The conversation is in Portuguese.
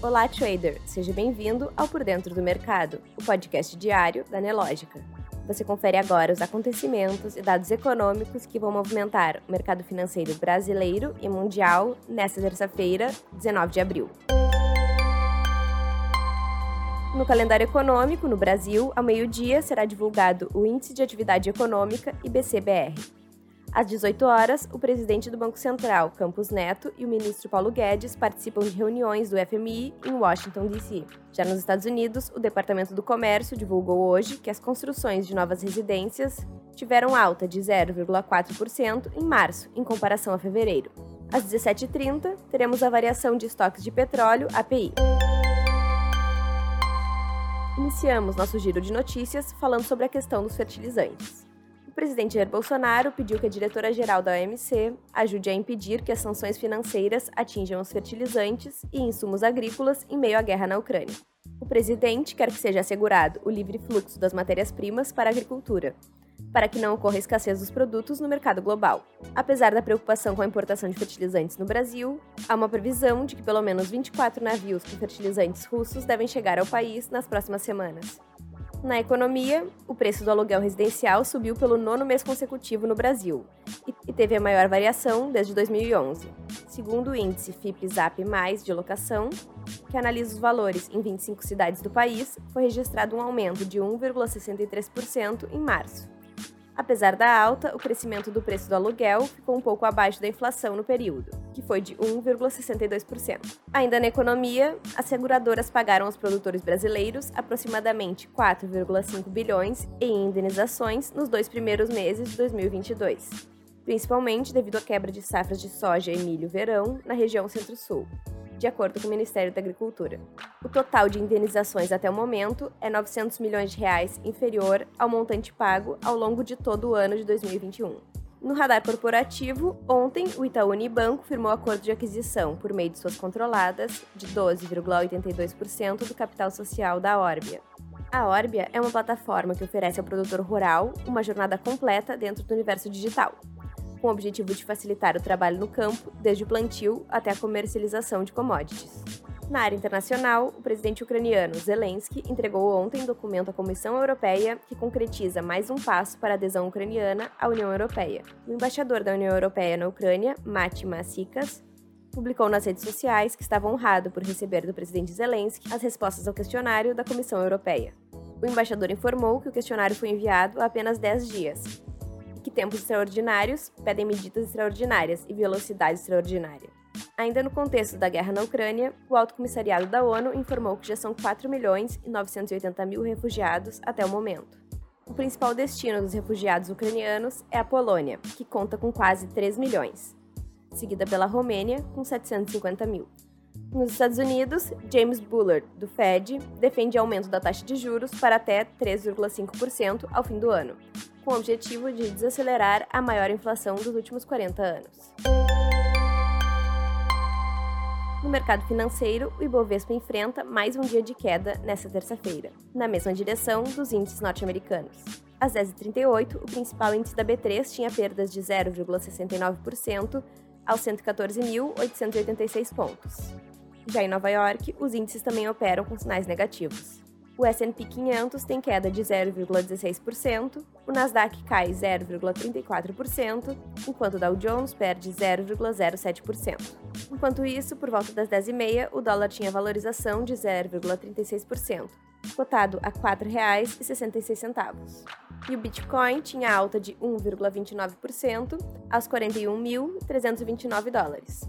Olá, trader! Seja bem-vindo ao Por Dentro do Mercado, o podcast diário da Nelógica. Você confere agora os acontecimentos e dados econômicos que vão movimentar o mercado financeiro brasileiro e mundial nesta terça-feira, 19 de abril. No calendário econômico, no Brasil, ao meio-dia será divulgado o Índice de Atividade Econômica IBC-BR. Às 18 horas, o presidente do Banco Central, Campos Neto, e o ministro Paulo Guedes participam de reuniões do FMI em Washington, D.C. Já nos Estados Unidos, o Departamento do Comércio divulgou hoje que as construções de novas residências tiveram alta de 0,4% em março, em comparação a fevereiro. Às 17h30, teremos a variação de estoques de petróleo, API. Iniciamos nosso giro de notícias falando sobre a questão dos fertilizantes presidente Jair Bolsonaro pediu que a diretora-geral da OMC ajude a impedir que as sanções financeiras atinjam os fertilizantes e insumos agrícolas em meio à guerra na Ucrânia. O presidente quer que seja assegurado o livre fluxo das matérias-primas para a agricultura, para que não ocorra escassez dos produtos no mercado global. Apesar da preocupação com a importação de fertilizantes no Brasil, há uma previsão de que pelo menos 24 navios com fertilizantes russos devem chegar ao país nas próximas semanas. Na economia, o preço do aluguel residencial subiu pelo nono mês consecutivo no Brasil e teve a maior variação desde 2011. Segundo o índice FIP-ZAP+, de locação, que analisa os valores em 25 cidades do país, foi registrado um aumento de 1,63% em março, Apesar da alta, o crescimento do preço do aluguel ficou um pouco abaixo da inflação no período, que foi de 1,62%. Ainda na economia, as seguradoras pagaram aos produtores brasileiros aproximadamente 4,5 bilhões em indenizações nos dois primeiros meses de 2022, principalmente devido à quebra de safras de soja e milho-verão na região Centro-Sul de acordo com o Ministério da Agricultura. O total de indenizações até o momento é 900 milhões de reais inferior ao montante pago ao longo de todo o ano de 2021. No radar corporativo, ontem o Itaú Unibanco firmou acordo de aquisição, por meio de suas controladas, de 12,82% do capital social da Orbia. A Orbia é uma plataforma que oferece ao produtor rural uma jornada completa dentro do universo digital, com o objetivo de facilitar o trabalho no campo, desde o plantio até a comercialização de commodities. Na área internacional, o presidente ucraniano Zelensky entregou ontem documento à Comissão Europeia que concretiza mais um passo para a adesão ucraniana à União Europeia. O embaixador da União Europeia na Ucrânia, Mati Masikas, publicou nas redes sociais que estava honrado por receber do presidente Zelensky as respostas ao questionário da Comissão Europeia. O embaixador informou que o questionário foi enviado há apenas 10 dias que tempos extraordinários pedem medidas extraordinárias e velocidade extraordinária. Ainda no contexto da guerra na Ucrânia, o Alto Comissariado da ONU informou que já são 4 milhões e 980 mil refugiados até o momento. O principal destino dos refugiados ucranianos é a Polônia, que conta com quase 3 milhões, seguida pela Romênia, com 750 mil. Nos Estados Unidos, James Bullard, do Fed, defende aumento da taxa de juros para até 3,5% ao fim do ano, com o objetivo de desacelerar a maior inflação dos últimos 40 anos. No mercado financeiro, o Ibovespa enfrenta mais um dia de queda nesta terça-feira, na mesma direção dos índices norte-americanos. Às 10h38, o principal índice da B3 tinha perdas de 0,69% aos 114.886 pontos. Já em Nova York, os índices também operam com sinais negativos. O S&P 500 tem queda de 0,16%, o Nasdaq cai 0,34%, enquanto o Dow Jones perde 0,07%. Enquanto isso, por volta das 10h30, o dólar tinha valorização de 0,36%, cotado a R$ 4,66. E o Bitcoin tinha alta de 1,29% aos 41.329 dólares.